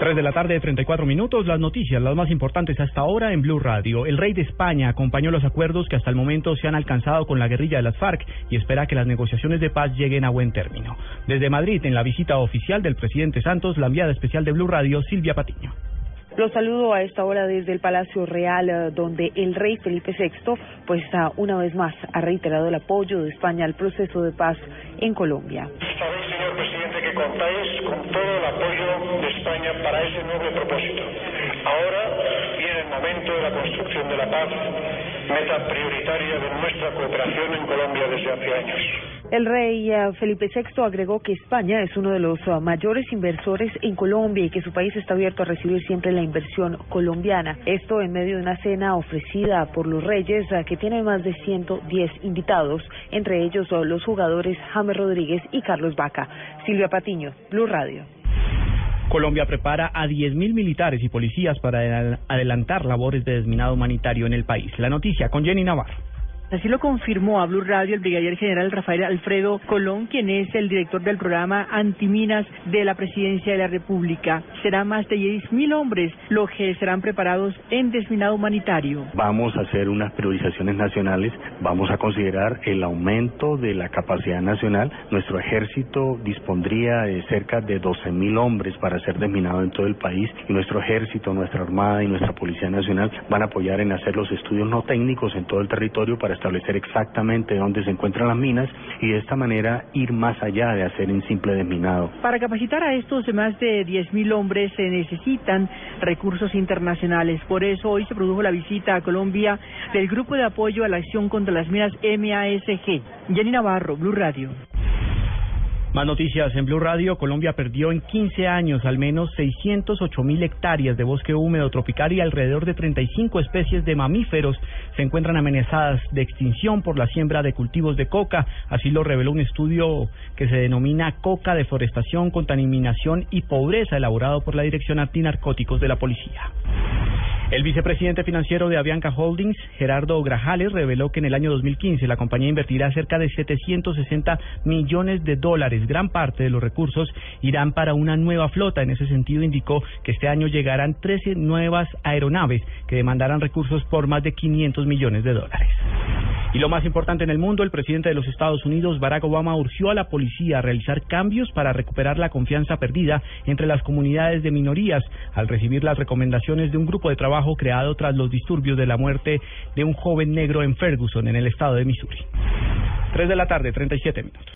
3 de la tarde, 34 minutos. Las noticias, las más importantes hasta ahora en Blue Radio. El rey de España acompañó los acuerdos que hasta el momento se han alcanzado con la guerrilla de las FARC y espera que las negociaciones de paz lleguen a buen término. Desde Madrid, en la visita oficial del presidente Santos, la enviada especial de Blue Radio, Silvia Patiño. Los saludo a esta hora desde el Palacio Real, eh, donde el rey Felipe VI, pues una vez más, ha reiterado el apoyo de España al proceso de paz en Colombia. Presidente, que contáis con todo el apoyo de España para ese noble propósito. Ahora viene el momento de la construcción de la paz, meta prioritaria de nuestra cooperación en Colombia desde hace años. El rey eh, Felipe VI agregó que España es uno de los eh, mayores inversores en Colombia y que su país está abierto a recibir siempre la inversión colombiana. Esto en medio de una cena ofrecida por los reyes eh, que tiene más de 110 invitados, entre ellos los jugadores James Rodríguez y Carlos Vaca. Silvia Patiño, Blue Radio. Colombia prepara a 10.000 militares y policías para adelantar labores de desminado humanitario en el país. La noticia con Jenny Navarro. Así lo confirmó a Blue Radio el brigadier general Rafael Alfredo Colón, quien es el director del programa Antiminas de la Presidencia de la República. Serán más de 10.000 hombres los que serán preparados en desminado humanitario. Vamos a hacer unas priorizaciones nacionales, vamos a considerar el aumento de la capacidad nacional. Nuestro ejército dispondría de cerca de 12.000 hombres para ser desminado en todo el país y nuestro ejército, nuestra armada y nuestra Policía Nacional van a apoyar en hacer los estudios no técnicos en todo el territorio para establecer exactamente dónde se encuentran las minas y de esta manera ir más allá de hacer un simple desminado. Para capacitar a estos más de 10.000 hombres se necesitan recursos internacionales. Por eso hoy se produjo la visita a Colombia del Grupo de Apoyo a la Acción contra las Minas MASG. Jenny Navarro, Blue Radio. Más noticias en Blue Radio. Colombia perdió en 15 años al menos 608 mil hectáreas de bosque húmedo tropical y alrededor de 35 especies de mamíferos se encuentran amenazadas de extinción por la siembra de cultivos de coca. Así lo reveló un estudio que se denomina Coca, Deforestación, Contaminación y Pobreza elaborado por la Dirección Antinarcóticos de la Policía. El vicepresidente financiero de Avianca Holdings, Gerardo Grajales, reveló que en el año 2015 la compañía invertirá cerca de 760 millones de dólares. Gran parte de los recursos irán para una nueva flota. En ese sentido, indicó que este año llegarán 13 nuevas aeronaves que demandarán recursos por más de 500 millones de dólares. Y lo más importante en el mundo, el presidente de los Estados Unidos, Barack Obama, urgió a la policía a realizar cambios para recuperar la confianza perdida entre las comunidades de minorías al recibir las recomendaciones de un grupo de trabajo creado tras los disturbios de la muerte de un joven negro en Ferguson, en el estado de Missouri. Tres de la tarde, 37 minutos.